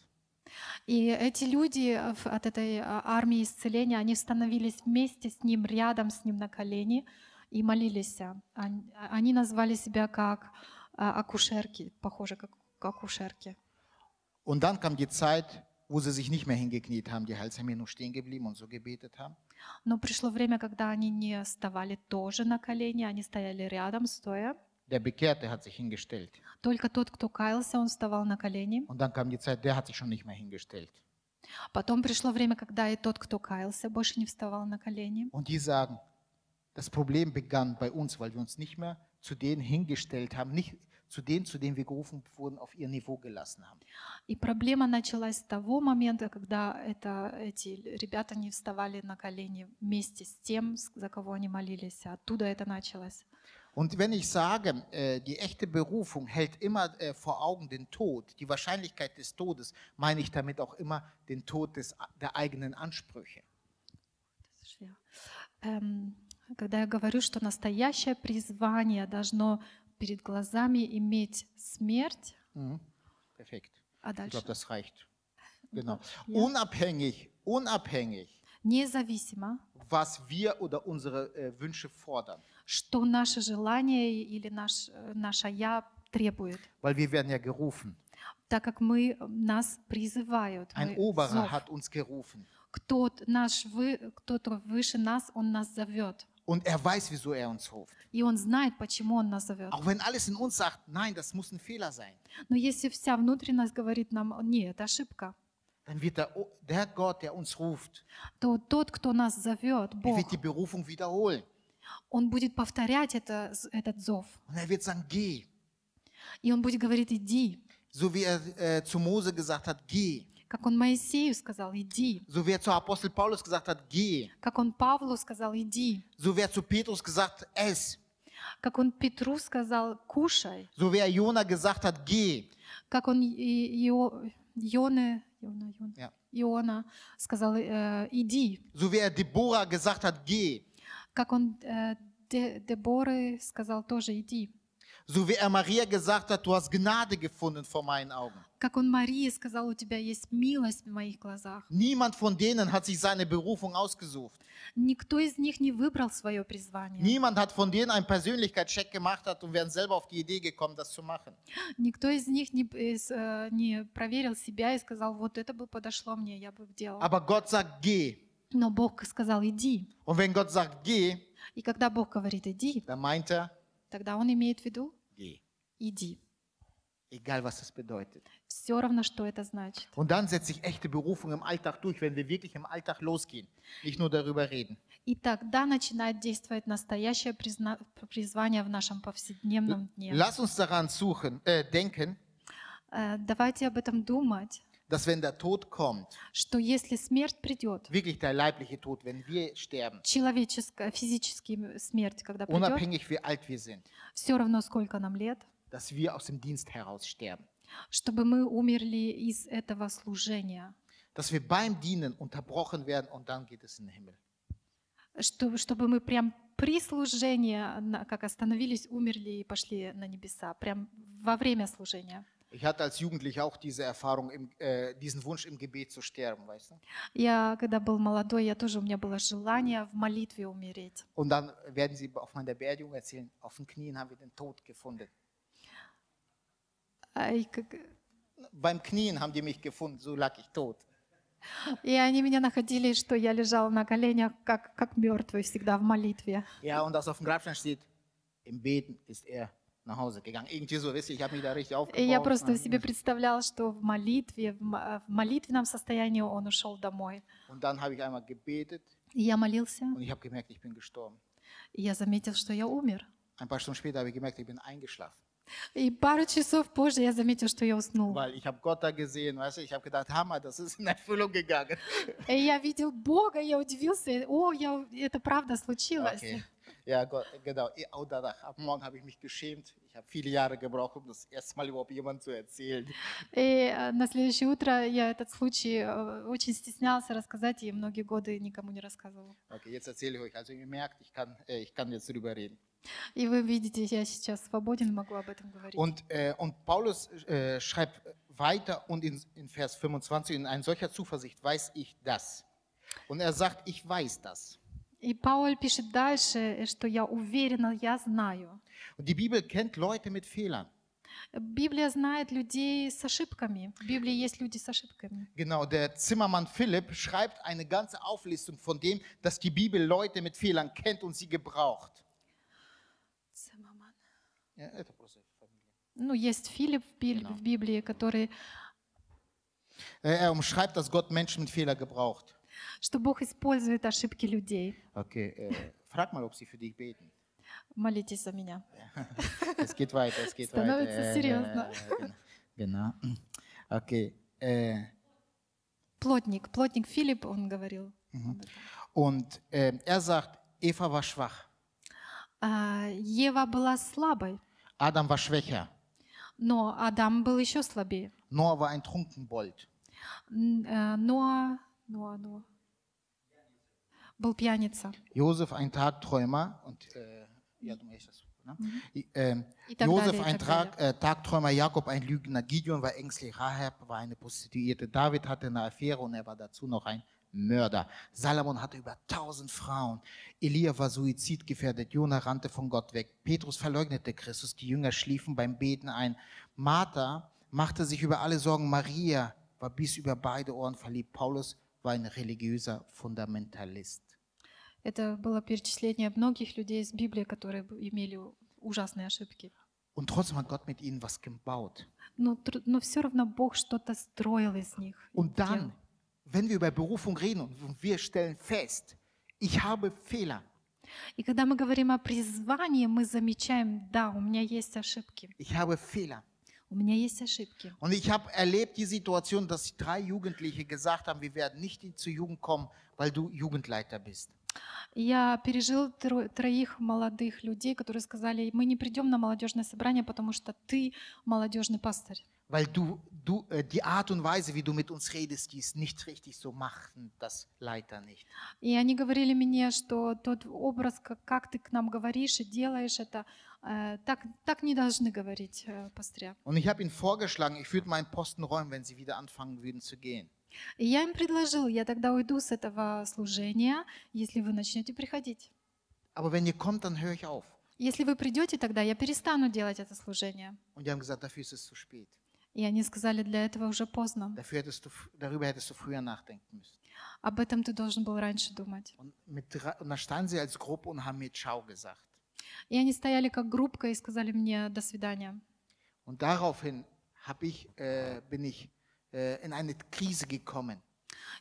И эти люди э, от этой армии исцеления, они становились вместе с ним, рядом с ним на колени и молились. Они, назвали себя как акушерки, похоже, как акушерки. Und dann kam die Zeit, wo sie sich nicht mehr hingekniet haben, die Heilsarmee nur stehen geblieben und so gebetet haben. Но пришло время, когда они не вставали тоже на колени, они стояли рядом, стоя. Der Bekehrte hat sich hingestellt. Только тот, кто каялся, он вставал на колени. Und dann kam die Zeit, der hat sich schon nicht mehr hingestellt. Потом пришло время, когда и тот, кто каялся, больше не вставал на колени. Und die sagen, das Problem begann bei uns, weil wir uns nicht mehr zu denen hingestellt haben, nicht zu denen, zu denen wir gerufen wurden, auf ihr Niveau gelassen haben. И проблема началась с того момента, когда это, эти ребята не вставали на колени вместе с тем, за кого они молились. Оттуда это началось. Und wenn ich sage, äh, die echte Berufung hält immer äh, vor Augen den Tod, die Wahrscheinlichkeit des Todes, meine ich damit auch immer den Tod des, der eigenen Ansprüche. Швея. Эм, когда я говорю, что настоящее призвание должно перед глазами иметь смерть, Mhm. Perfekt. а Ich дальше glaube, das reicht. Genau. Ja. Unabhängig, unabhängig, независимо, was wir oder unsere äh, Wünsche fordern. что наше желание или наш, э, наше «я» требует. Weil wir werden ja gerufen. Так как мы, нас призывают, Ein мы Oberer зов. hat uns gerufen. Кто-то наш вы, кто-то выше нас, он нас зовет. Und er weiß, wieso er uns ruft. И он знает, почему он нас зовет. Auch wenn alles in uns sagt, nein, das muss ein Fehler sein, Но если вся внутренность говорит нам, нет, это ошибка, dann wird der, der Gott, der uns ruft, то тот, кто нас зовет, er Бог, wird die Berufung wiederholen. он будет повторять это, этот зов. Und er wird sagen, geh. И он будет говорить, иди. So wie er äh, zu Mose gesagt hat, geh. Как он Моисею сказал, иди. So wie er zu Apostel Paulus gesagt hat, geh. Как он Павлу сказал, иди. So wie er zu Petrus gesagt hat, ess. Как он Петру сказал, кушай. So wie er Jona gesagt hat, geh. Как он И- Ио- Ионе, Иона, Иона, Ja. Иона сказал, э, иди. So wie er Deborah gesagt hat, geh. Как он э, Де- Деборы сказал тоже, иди. So wie er Maria gesagt hat, du hast Gnade gefunden vor meinen Augen. Как он Марии сказал, у тебя есть милость в моих глазах. Niemand von denen hat sich seine Berufung ausgesucht. Никто из них не выбрал свое призвание. Niemand hat von denen einen Persönlichkeitscheck gemacht hat und wären selber auf die Idee gekommen, das zu machen. Никто из них не, э, не проверил себя и сказал, вот это бы подошло мне, я бы делал. Aber Gott sagt, geh. Но Бог сказал, иди. Und wenn Gott sagt, geh, И когда Бог говорит, иди, dann meint er, тогда Он имеет в виду, geh. иди. Egal, was das bedeutet. Все равно, что это значит. Und dann setzt sich echte Berufung im Alltag durch, wenn wir wirklich im Alltag losgehen. Nicht nur darüber reden. И тогда начинает действовать настоящее призна- призвание в нашем повседневном дне. Lass uns daran suchen, äh, denken, Э, Давайте об этом думать, dass wenn der Tod kommt, что если смерть придет, wirklich der leibliche Tod, wenn wir sterben, человеческая, физическая смерть, когда придет, unabhängig wie alt wir sind, все равно сколько нам лет, dass wir aus dem Dienst heraus sterben. Чтобы мы умерли из этого служения, Dass wir beim Dienen unterbrochen werden und dann geht es in den Himmel. что- чтобы мы прям при служении, как остановились, умерли и пошли на небеса, прям во время служения. Ich hatte als Jugendlicher auch diese Erfahrung, im, äh, diesen Wunsch im Gebet zu sterben, weißt du? Я, когда был молодой, я тоже, у меня было желание в молитве умереть. Und dann werden sie auf meiner Beerdigung erzählen, auf den Knien haben wir den Tod gefunden. А, Beim Knien haben die mich gefunden, so lag ich tot. и они меня находили, что я лежала на коленях, как, как мертвый, всегда в молитве. Ja, und das auf dem Grabstein steht, im Beten ist er nach Hause gegangen. Irgendwie so, wisst ihr, ich habe mich da richtig И я просто себе представляла, что в молитве, в мо- в молитвенном состоянии он ушел домой. Und dann habe ich einmal gebetet И я молился, und ich habe gemerkt, ich bin gestorben. и я заметил, что я умер. Ein paar Stunden später habe ich gemerkt, ich bin eingeschlafen. И пару часов позже я заметил, что я уснул. Weil ich habe Gott da gesehen, weißt du, ich habe gedacht, Hammer, das ist in Erfüllung gegangen. И я видел Бога, я удивился, о, я, это правда случилось. Okay. Ja, Gott, genau. Oh, danach, ab morgen habe ich mich geschämt. Ich habe viele Jahre gebraucht, um das erste Mal überhaupt jemandem zu erzählen. И э, на следующее утро я этот случай э, очень стеснялся рассказать, и многие годы никому не рассказывал. Okay, jetzt erzähle ich euch. Also ihr merkt, ich kann, äh, ich kann jetzt drüber reden. И вы видите, я сейчас свободен, могу об этом говорить. Und, äh, und Paulus äh, schreibt weiter und in, in Vers 25, in einer solcher Zuversicht weiß ich das. Und er sagt, ich weiß das. И Пауль пишет дальше, э, что я уверена, я знаю. Und die Bibel kennt Leute mit Fehlern. Библия знает людей с ошибками. В Библии есть люди с ошибками. Genau, der Zimmermann Philipp schreibt eine ganze Auflistung von dem, dass die Bibel Leute mit Fehlern kennt und sie gebraucht. Это просто Familie. Ну, есть Филипп в Биб- Genau. в Библии, который, Äh, Er umschreibt, dass Gott Menschen mit Fehler gebraucht. что Бог использует ошибки людей. Okay, äh, frag mal, ob sie für dich beten. Молитесь за меня. Es geht weiter, es geht Становится weiter. серьезно. genau. Okay. Äh, Плотник, плотник Филипп, он говорил. und äh, er sagt, Eva war schwach, А, Ева была слабой, Adam war schwächer, но Адам был еще слабее. Noah war ein Trunkenbold. Н- э, Ноа, Ноа, Ноа был пьяница. Josef ein Tagträumer und äh, ja, du möchtest das. Ne? I- ähm, I tak Josef dalej, i ein tak Trag, äh, Tagträumer, Jakob ein Lügner, Gideon war ängstlich, Rahab war eine Prostituierte, David hatte eine Affäre und er war dazu noch ein Mörder. Salomon hatte über tausend Frauen. Elia war suizidgefährdet, Jona rannte von Gott weg. Petrus verleugnete Christus, die Jünger schliefen beim Beten ein. Martha machte sich über alle Sorgen. Maria war bis über beide Ohren verliebt. Paulus war ein religiöser Fundamentalist. Это было перечисление многих людей из Библии, которые б- имели у- ужасные ошибки. Und trotzdem hat Gott mit ihnen was gebaut. Но, тр- но все равно Бог что-то строил из них. и Und dann, делал. wenn wir über Berufung reden und wir stellen fest, ich habe Fehler, И когда мы говорим о призвании, мы замечаем, да, у меня есть ошибки. ich habe Fehler. У меня есть ошибки. Und ich habe erlebt die Situation, dass drei Jugendliche gesagt haben, wir werden nicht in zur Jugend kommen, weil du Jugendleiter bist. Я пережил тро- троих молодых людей, которые сказали, мы не придем на молодежное собрание, потому что ты молодежный пастырь. Weil du, du äh, die Art und Weise, wie du mit uns redest, die ist nicht richtig, so machen das Leiter nicht. И они говорили мне, что тот образ, как, как ты к нам говоришь и делаешь это, э, так, так не должны говорить э, пастыря. Und ich habe ihnen vorgeschlagen, ich würde meinen Posten räumen, wenn sie wieder anfangen würden zu gehen. И я им предложил, я тогда уйду с этого служения, если вы начнете приходить. Aber wenn ihr kommt, dann höre ich auf. Если вы придете, тогда я перестану делать это служение. Und die haben gesagt, dafür ist es zu spät. И они сказали, для этого уже поздно. Dafür hättest du, darüber hättest du früher nachdenken müssen. Об этом ты должен был раньше думать. Und, mit, und standen sie als Gruppe und haben mir Ciao gesagt. И они стояли как группка и сказали мне «до свидания». Und daraufhin hab ich, äh, bin ich in eine Krise gekommen.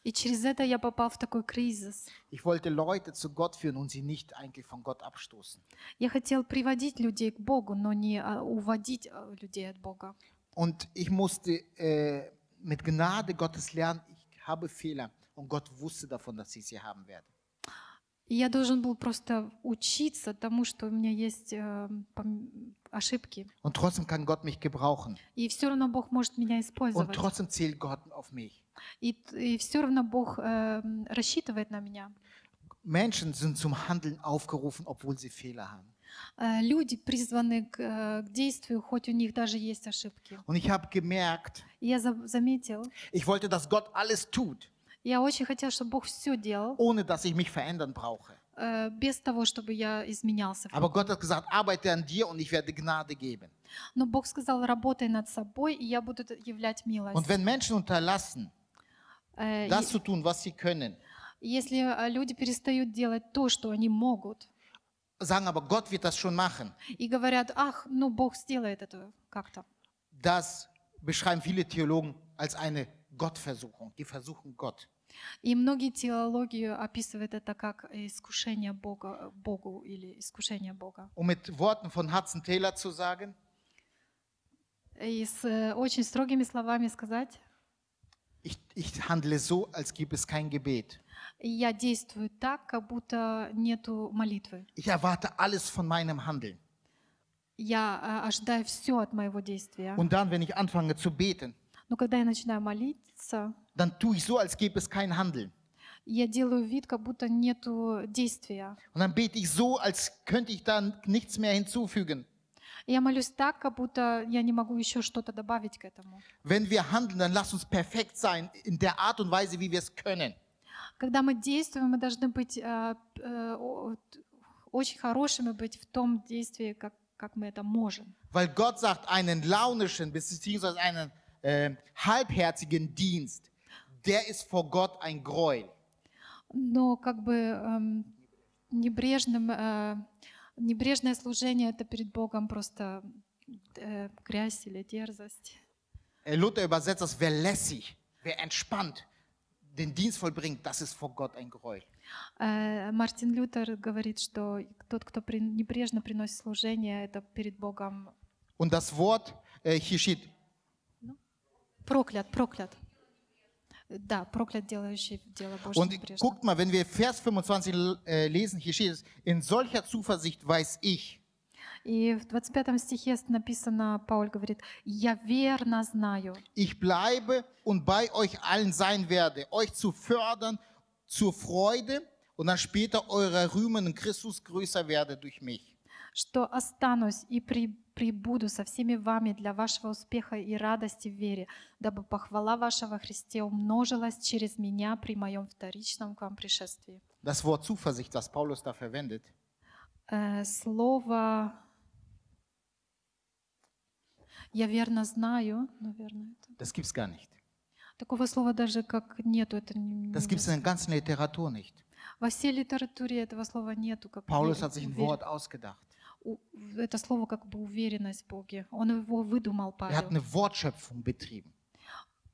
И через это я попал в такой кризис. Ich wollte Leute zu Gott führen und sie nicht eigentlich von Gott abstoßen. Я хотел приводить людей к Богу, но не а, уводить а, людей от Бога. Und ich musste äh, mit Gnade Gottes lernen, ich habe Fehler. Und Gott wusste davon, dass ich sie haben werde. И я должен был просто учиться тому, что у меня есть э, ошибки. Und trotzdem kann Gott mich gebrauchen. И все равно Бог может меня Und использовать. trotzdem zählt Gott auf mich. И, и все равно Бог э, рассчитывает на меня. Menschen sind zum Handeln aufgerufen, obwohl sie Fehler haben. Э, люди призваны к, э, к действию, хоть у них даже есть ошибки. Und ich habe gemerkt, я за- заметил, ich wollte, dass Gott alles tut, я очень хотел, чтобы Бог все делал, ohne dass ich mich verändern brauche. э, без того, чтобы я изменялся. Aber Gott hat gesagt, arbeite an dir und ich werde Gnade geben. Но Бог сказал, работай над собой, и я буду являть милость. Und wenn Menschen unterlassen, Э, das zu tun, was sie können, Если э, люди перестают делать то, что они могут, sagen aber, Gott wird das schon machen, и говорят, ах, ну Бог сделает это как-то. das beschreiben viele Theologen als eine Gottversuchung. Die versuchen Gott. И многие теологию описывают это как искушение Бога, Богу или искушение Бога. Um mit Worten von Hudson Taylor zu sagen, И с э, очень строгими словами сказать, ich, ich handle so, als gibt es kein Gebet. я действую так, как будто нету молитвы. Ich erwarte alles von meinem Handeln. Я э, ожидаю все от моего действия. Und dann, wenn ich anfange zu beten, Но когда я начинаю молиться, dann tue ich so, als gäbe es kein Handeln. я делаю вид, как будто нету действия. Und dann bete ich so, als könnte ich da nichts mehr hinzufügen. Я молюсь так, как будто я не могу еще что-то добавить к этому. Wenn wir handeln, dann lass uns perfekt sein in der Art und Weise, wie wir es können. Когда мы действуем, мы должны быть э, э, о- т- очень хорошими быть в том действии, как, как мы это можем. Weil Gott sagt, einen launischen beziehungsweise einen äh, halbherzigen Dienst, der ist vor Gott ein Gräuel. Но как бы эм, небрежным э, Небрежное служение это перед Богом просто э, грязь или дерзость. Äh, Luther übersetzt das, wer lässig, wer entspannt den Dienst vollbringt, das ist vor Gott ein Gräuel. Э, Мартин Лютер говорит, что тот, кто небрежно приносит служение, это перед Богом Und das Wort äh, hier steht, проклят, проклят. Да, проклят, делающий дело Божье und небрежно. guckt mal, wenn wir Vers 25 äh, lesen, hier steht es, in solcher Zuversicht weiß ich, И в 25 стихе написано, Пауль говорит, «Я верно знаю, ich bleibe und bei euch allen sein werde, euch zu fördern zur Freude und dann später eurer rühmenden Christus größer werde durch mich. что останусь и при- прибуду со всеми вами для вашего успеха и радости в вере, дабы похвала ваша во Христе умножилась через меня при моем вторичном к вам пришествии». Das Wort Zuversicht, was Paulus da verwendet, Э, Слово «я верно знаю», наверное, это- das gibt es gar nicht. такого слова даже как нету. Это не- Das не gibt es in der ganzen Literatur nicht. Во всей литературе этого слова нету. Как Paulus hat sich ein Wort ausgedacht. Это слово как бы уверенность в Боге. Он его выдумал, Er hat Павел. eine Wortschöpfung betrieben.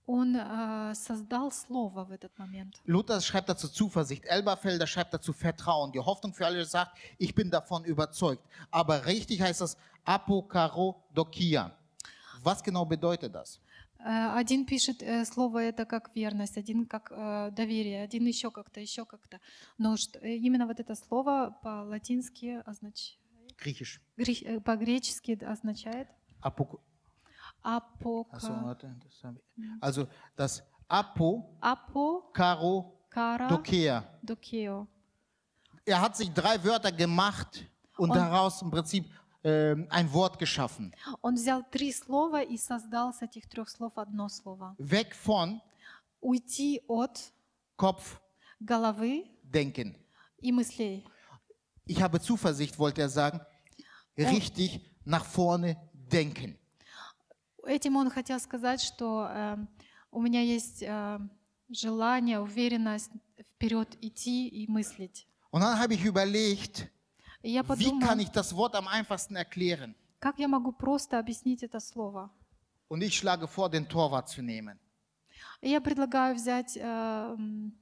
Он э, создал слово в этот момент. Luther schreibt dazu Zuversicht, Elberfelder schreibt dazu Vertrauen. Die Hoffnung für alle sagt, ich bin davon überzeugt. Aber richtig heißt das Apokarodokia. Was genau bedeutet das? Э, Один пишет э, слово это как верность, один как э, доверие, один еще как-то, еще как-то. Но э, именно вот это слово по-латински означает, Griechisch. по-гречески означает Apok апока, Achso, warte, das habe ich. Also das Apokarodokia. апокара докео. Er hat sich drei Wörter gemacht und Und- daraus im Prinzip ähm, ein Wort geschaffen. Он взял три слова и создал с этих трех слов одно слово. Weg von Уйти от Kopf головы denken. и мыслей. Ich habe Zuversicht, wollte er sagen, richtig nach vorne denken. Этим он хотел сказать, что э, у меня есть э, желание, уверенность вперед идти и мыслить. Und dann habe ich überlegt, И я wie подумала, kann ich das Wort am einfachsten erklären? как я могу просто объяснить это слово. Und ich schlage vor, den Torwart zu nehmen. И я предлагаю взять э, м,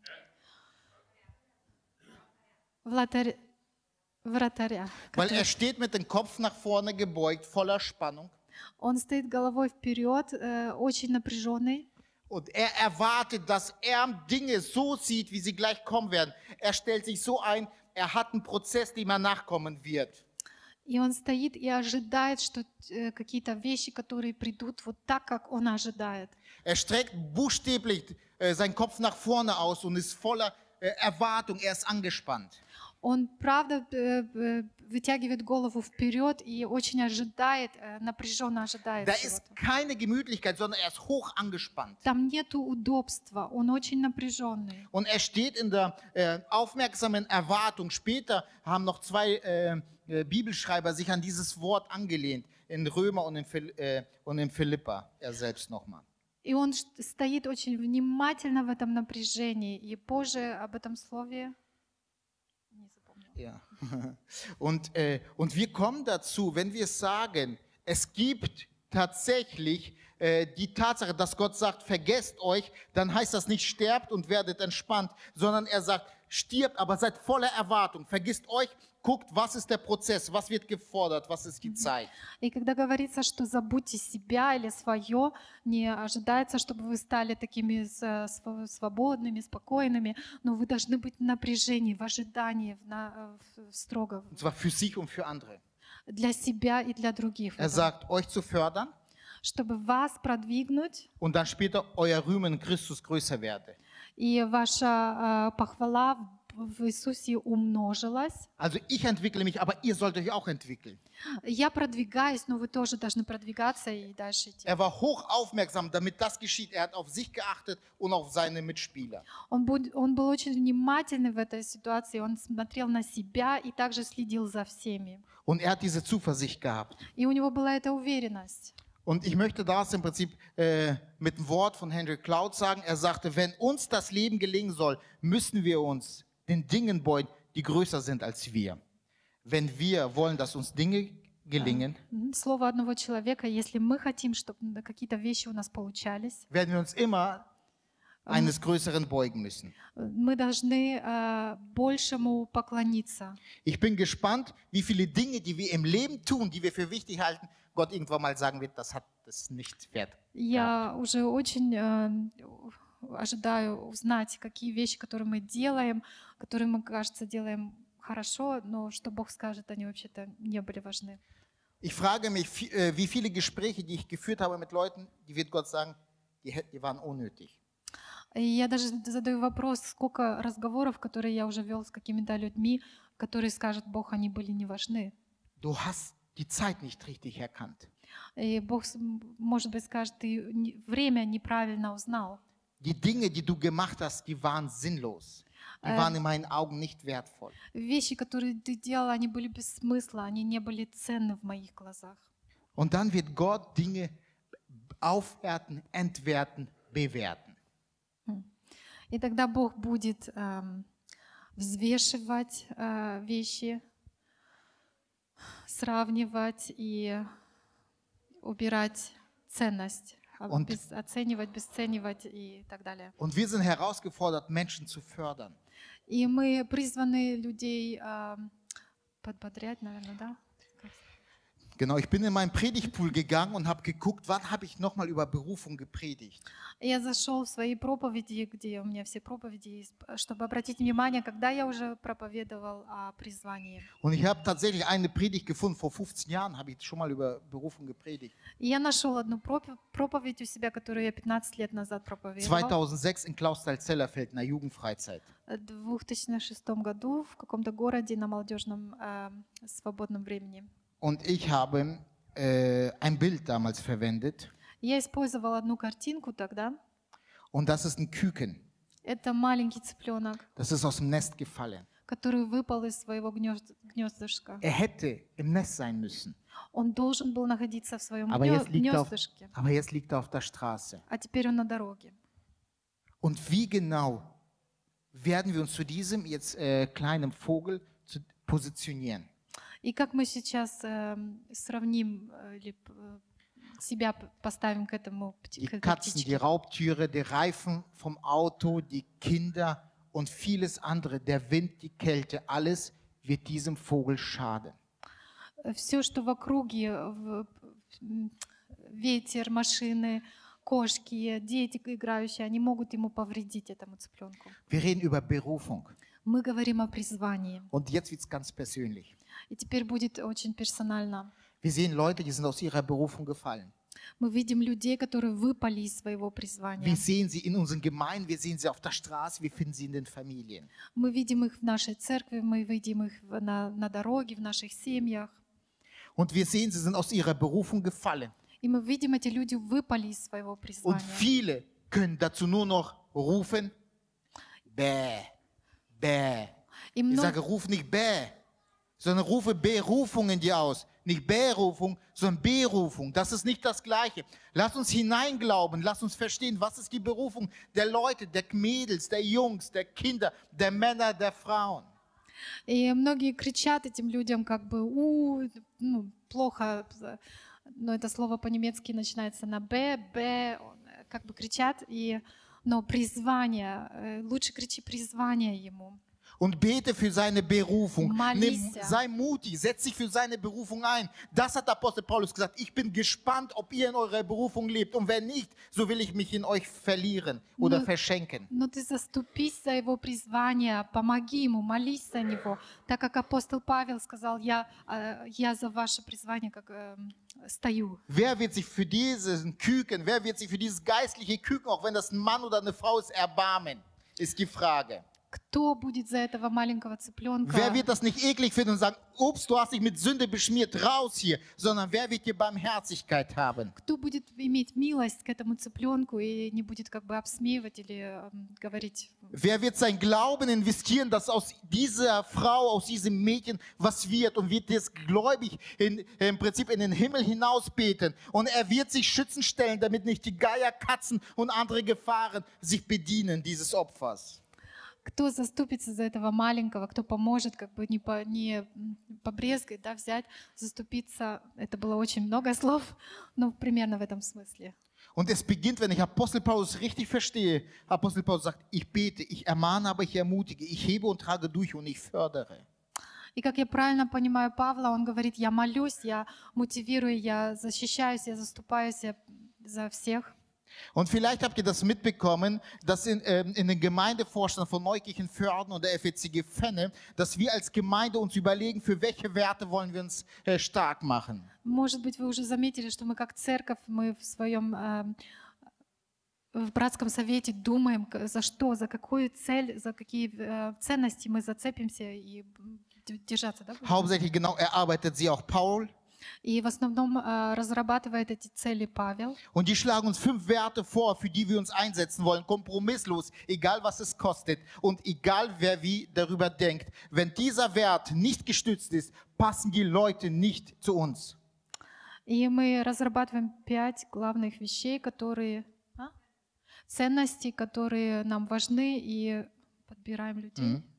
влатарь- вратаря. Weil который- er steht mit dem Kopf nach vorne gebeugt, voller Spannung. Он стоит головой вперед, э, очень напряженный. Und er erwartet, dass er Dinge so sieht, wie sie gleich kommen werden. Er stellt sich so ein, er hat einen Prozess, dem er nachkommen wird. И он стоит и ожидает, что э, какие-то вещи, которые придут вот так, как он ожидает. Er streckt buchstäblich äh, seinen Kopf nach vorne aus und ist voller äh, Erwartung, er ist angespannt. Он, правда, э, э, вытягивает голову вперед и очень ожидает, э, напряженно ожидает Da ist keine Gemütlichkeit, sondern er ist hoch angespannt. Там нету удобства, он очень напряженный. Und er steht in der äh, aufmerksamen Erwartung. Später haben noch zwei äh, äh, Bibelschreiber sich an dieses Wort angelehnt, in Römer und in, Phil, äh, und in Philippa, er selbst nochmal. И он стоит очень внимательно в этом напряжении. И позже об этом слове... Ja. Und, äh, und wir kommen dazu, wenn wir sagen, es gibt tatsächlich äh, die Tatsache, dass Gott sagt, vergesst euch, dann heißt das nicht sterbt und werdet entspannt, sondern er sagt, stirbt, aber seid voller Erwartung, vergisst euch guckt, was ist der Prozess, was wird gefordert, was ist die Zeit. И когда говорится, что забудьте себя или свое, не ожидается, чтобы вы стали такими св- свободными, спокойными, но вы должны быть в напряжении, в ожидании, в на- в- строго Und zwar für sich und für andere. для себя и для других, Er sagt, euch zu fördern чтобы вас продвигнуть, und dann später euer Rühmen Christus größer werde. и ваша э, похвала в в Иисусе умножилась. Also ich entwickle mich, aber ihr sollt euch auch entwickeln. Я продвигаюсь, но вы тоже должны продвигаться и дальше идти. Er war hoch aufmerksam, damit das geschieht. Er hat auf sich geachtet und auf seine Mitspieler. Он, буд- он был очень внимательный в этой ситуации, он смотрел на себя и также следил за всеми. Und er hat diese Zuversicht gehabt. И у него была эта уверенность. Und ich möchte das im Prinzip äh, mit dem Wort von Henry Cloud sagen. Er sagte, wenn uns das Leben gelingen soll, müssen wir uns den Dingen beugen, die größer sind als wir. wenn wir wollen, dass uns Dinge gelingen, Мгм. Слово одного человека, если мы хотим, чтобы какие-то вещи у нас получались, werden wir uns immer eines Größeren beugen müssen. э, мы должны э, большему поклониться. Ich bin gespannt, wie viele Dinge, die wir im Leben tun, die wir für wichtig halten, Gott irgendwann mal sagen wird, das hat das nicht wert. Я уже очень э, ожидаю узнать, какие вещи, которые мы делаем, которые мы, кажется, делаем хорошо, но что Бог скажет, они вообще-то не были важны. Ich frage mich, äh, wie viele Gespräche, die ich geführt habe mit Leuten, die wird Gott sagen, die, waren unnötig. Я даже задаю вопрос, сколько разговоров, которые я уже вел с какими-то людьми, которые скажут, Бог, они были не важны. Du hast die Zeit nicht richtig erkannt. И Бог, может быть, скажет, ты время неправильно узнал. Die Dinge, die du gemacht hast, die waren sinnlos. Die Ähm. waren in meinen Augen nicht wertvoll. Вещи, которые ты делал, они были без смысла, они не были ценны в моих глазах. Und dann wird Gott Dinge aufwerten, entwerten, bewerten. И тогда Бог будет эм, взвешивать э, вещи, сравнивать и убирать ценность, а, Und- без- оценивать, обесценивать и так далее. Und wir sind herausgefordert, Menschen zu fördern. И мы призваны людей эм, подбодрять, наверное, да? Как Genau, ich bin in meinen Predigtpool gegangen und habe geguckt, wann habe ich nochmal über Berufung gepredigt. Я зашел в свои проповеди, где у меня все проповеди есть, чтобы обратить внимание, когда я уже проповедовал о призвании. Und ich habe tatsächlich eine Predigt gefunden, vor 15 Jahren habe ich schon mal über Berufung gepredigt. И я нашел одну пропи- проповедь у себя, которую я 15 лет назад проповедовал. 2006 in Klausthal-Zellerfeld, in der Jugendfreizeit. В 2006 году в каком-то городе на молодежном э, свободном времени. Und ich habe äh, ein Bild damals verwendet. Я использовала одну картинку тогда. Und das ist ein Küken. Это маленький цыпленок, Das ist aus dem Nest gefallen. который выпал из своего гнезд- гнездышка. Er hätte im Nest sein müssen. Он должен был находиться в своем Aber гнё- jetzt liegt, er auf, гнездышке, aber jetzt liegt er auf der Straße. а теперь он на дороге. Und wie genau werden wir uns zu diesem jetzt äh, kleinen Vogel zu positionieren? И как мы сейчас эм, сравним э, или п- э, себя поставим к этому Die die птичке? Raubtiere, die Reifen vom Auto, die Kinder und vieles andere, der Wind, die Kälte, alles wird diesem Vogel schaden. Все, что в округе, в- м, ветер, машины, кошки, дети играющие, они могут ему повредить, этому цыпленку. Wir reden über Berufung. Мы говорим о призвании. Und jetzt wird es ganz persönlich. И теперь будет очень персонально. Wir sehen Leute, die sind aus ihrer Berufung gefallen. Мы видим людей, которые выпали из своего Wir призвания. sehen sie in unseren Gemeinden, wir sehen sie auf der Straße, wir finden sie in den Familien. Мы видим их в нашей церкви, мы видим их в- на, на дороге, в наших семьях. Und wir sehen, sie sind aus ihrer Berufung gefallen. И мы видим, эти люди выпали из своего Und призвания. viele können dazu nur noch rufen, bäh, bäh. И Ich мно- sage, ruf nicht bäh, sondern rufe Berufung in dir aus. Nicht Berufung, sondern Berufung. Das ist nicht das Gleiche. Lass uns hineinglauben, lass uns verstehen, was ist die Berufung der Leute, der Mädels, der Jungs, der Kinder, der Männer, der Frauen. И многие кричат этим людям, как бы, у, ну, плохо, э, но это слово по-немецки начинается на б, б, он, э, как бы кричат, и, но призвание, э, лучше кричи призвание ему. Und bete für seine Berufung. Nimm, Malicia. sei mutig, setz dich für seine Berufung ein. Das hat Apostel Paulus gesagt. Ich bin gespannt, ob ihr in eurer Berufung lebt. Und wenn nicht, so will ich mich in euch verlieren oder Ну, verschenken. Но ты заступись за его призвание, помоги ему, молись за него. Так как апостол Павел сказал, я, э, я за ваше призвание как, эм, стою. Wer wird sich für diesen Küken, wer wird sich für dieses geistliche Küken, auch wenn das ein Mann oder eine Frau ist, erbarmen? Ist die Frage. Кто будет за этого маленького цыпленка? Wer wird das nicht eklig finden und sagen, ups, du hast dich mit Sünde beschmiert, raus hier, sondern wer wird dir Barmherzigkeit haben? Кто будет иметь милость к этому цыпленку и не будет как бы обсмеивать или эм, говорить? Wer wird sein Glauben investieren, dass aus dieser Frau, aus diesem Mädchen was wird und wird das gläubig in, im Prinzip in den Himmel hinaus beten und er wird sich schützen stellen, damit nicht die Geier, Katzen und andere Gefahren sich bedienen dieses Opfers. Кто заступится за этого маленького, кто поможет, как бы не, по, не побрезгать, да, взять, заступиться. Это было очень много слов, но примерно в этом смысле. Und es beginnt, wenn ich Apostel Paulus richtig verstehe. Apostel Paulus sagt, ich bete, ich ermahne, aber ich ermutige, ich hebe und trage durch und ich fördere. И как я правильно понимаю Павла, он говорит, я молюсь, я мотивирую, я защищаюсь, я заступаюсь за всех. Und vielleicht habt ihr das mitbekommen, dass in, ähm, in den Gemeindevorstand von Neukirchen Förden und der FECG Fenne, dass wir als Gemeinde uns überlegen, für welche Werte wollen wir uns äh, stark machen. Может быть, вы уже заметили, что мы как церковь, мы в своем эм, в братском совете думаем, к- за что, за какую цель, за какие э, ценности мы зацепимся и м, д- держаться, да? будем? Hauptsächlich genau erarbeitet sie auch Paul. И в основном э, разрабатывает эти цели Павел. Und die schlagen uns fünf Werte vor, für die wir uns einsetzen wollen, kompromisslos, egal was es kostet und egal wer wie darüber denkt. Wenn dieser Wert nicht gestützt ist, passen die Leute nicht zu uns. И мы разрабатываем пять главных вещей, которые а? ценности, которые нам важны, и подбираем людей. Да, к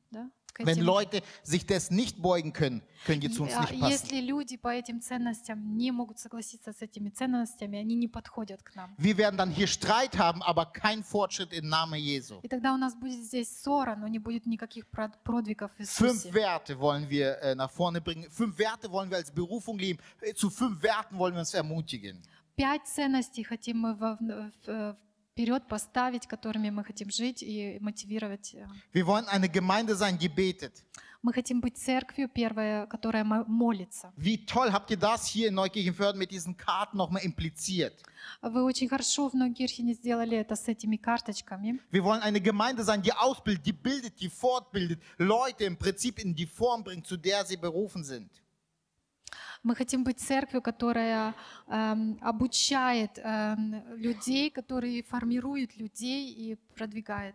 Wenn этим. Leute sich des nicht beugen können, können die zu uns А nicht passen. Если люди по этим ценностям не могут согласиться с этими ценностями, они не подходят к нам. Wir werden dann hier Streit haben, aber kein Fortschritt im Namen Jesu. И тогда у нас будет здесь ссора, но не будет никаких прод- продвигов в Fünf Иисусе. Werte wollen wir äh, nach vorne bringen. Fünf Werte wollen wir als Berufung leben. Äh, Zu fünf Werten wollen wir uns ermutigen. Пять ценностей хотим мы во- в- вперед поставить, которыми мы хотим жить и мотивировать. э. Wir wollen eine Gemeinde sein, die betet. Мы хотим быть церковью, первая, которая мо- молится. Wie toll habt ihr das hier in Neukirchenförden mit diesen Karten nochmal impliziert? Вы очень хорошо в Нойкирхене сделали это с этими карточками. Wir wollen eine Gemeinde sein, die ausbildet, die bildet, die fortbildet, Leute im Prinzip in die Form bringt, zu der sie berufen sind. Мы хотим быть церковью, которая эм, обучает эм, людей, которые формирует людей и продвигает.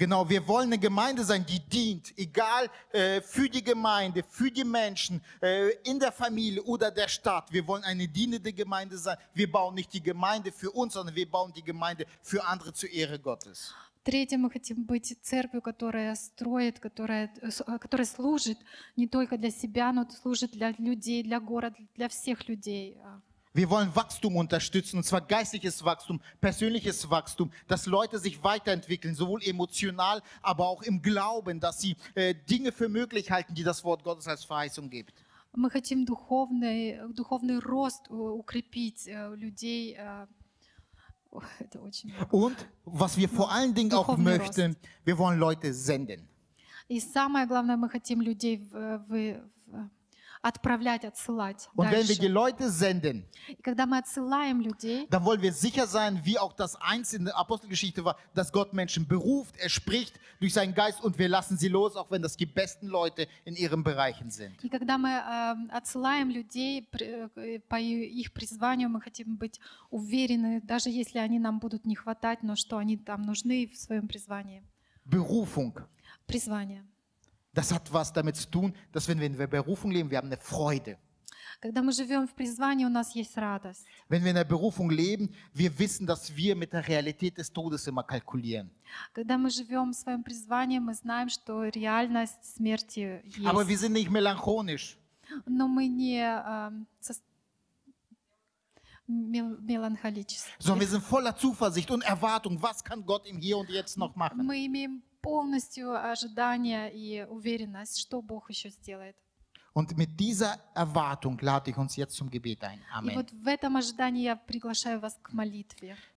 Genau, wir wollen eine Gemeinde sein, die dient, egal äh, für die Gemeinde, für die Menschen, äh, in der Familie oder der Stadt. Wir wollen eine dienende Gemeinde sein. Wir bauen nicht die Gemeinde für uns, sondern wir bauen die Gemeinde für andere zur Ehre Gottes. Третье, мы хотим быть церковью, которая строит, которая, э, э, которая служит не только для себя, но служит для людей, для города, для всех людей. А, Wir wollen Wachstum unterstützen, und zwar geistliches Wachstum, persönliches Wachstum, dass Leute sich weiterentwickeln, sowohl emotional, aber auch im Glauben, dass sie äh, Dinge für möglich halten, die das Wort Gottes als Verheißung gibt. Мы хотим духовный, духовный рост э, укрепить э, людей. Und was wir vor allen Dingen auch Духовный möchten, wir wollen Leute senden. И самое главное, мы хотим людей в- в- в- отправлять, отсылать Und wenn wir die дальше. Leute senden, И когда мы отсылаем людей, dann wollen wir sicher sein, wie auch das eins in der Apostelgeschichte war, dass Gott Menschen beruft, er spricht durch seinen Geist und wir lassen sie los, auch wenn das die besten Leute in ihren Bereichen sind. и когда мы э, отсылаем людей э, по их призванию, мы хотим быть уверены, даже если они нам будут не хватать, но что они там нужны в своем призвании. Berufung. Призвание. Das hat was damit zu tun, dass wenn wir in der Berufung leben, wir haben eine Freude. Когда мы живем в призвании, у нас есть радость. Wenn wir in der Berufung leben, wir wissen, dass wir mit der Realität des Todes immer kalkulieren. Когда мы живем в своем призвании, мы знаем, что реальность смерти есть. Aber wir sind nicht melancholisch. Но мы не эм, сос- мел- меланхолически. sondern wir sind voller Zuversicht und Erwartung. Was kann Gott im Hier und Jetzt noch machen? Мы имеем полностью ожидание и уверенность, что Бог еще сделает. Und mit dieser Erwartung lade ich uns jetzt zum Gebet ein. И Amen. вот в этом ожидании я приглашаю вас к молитве.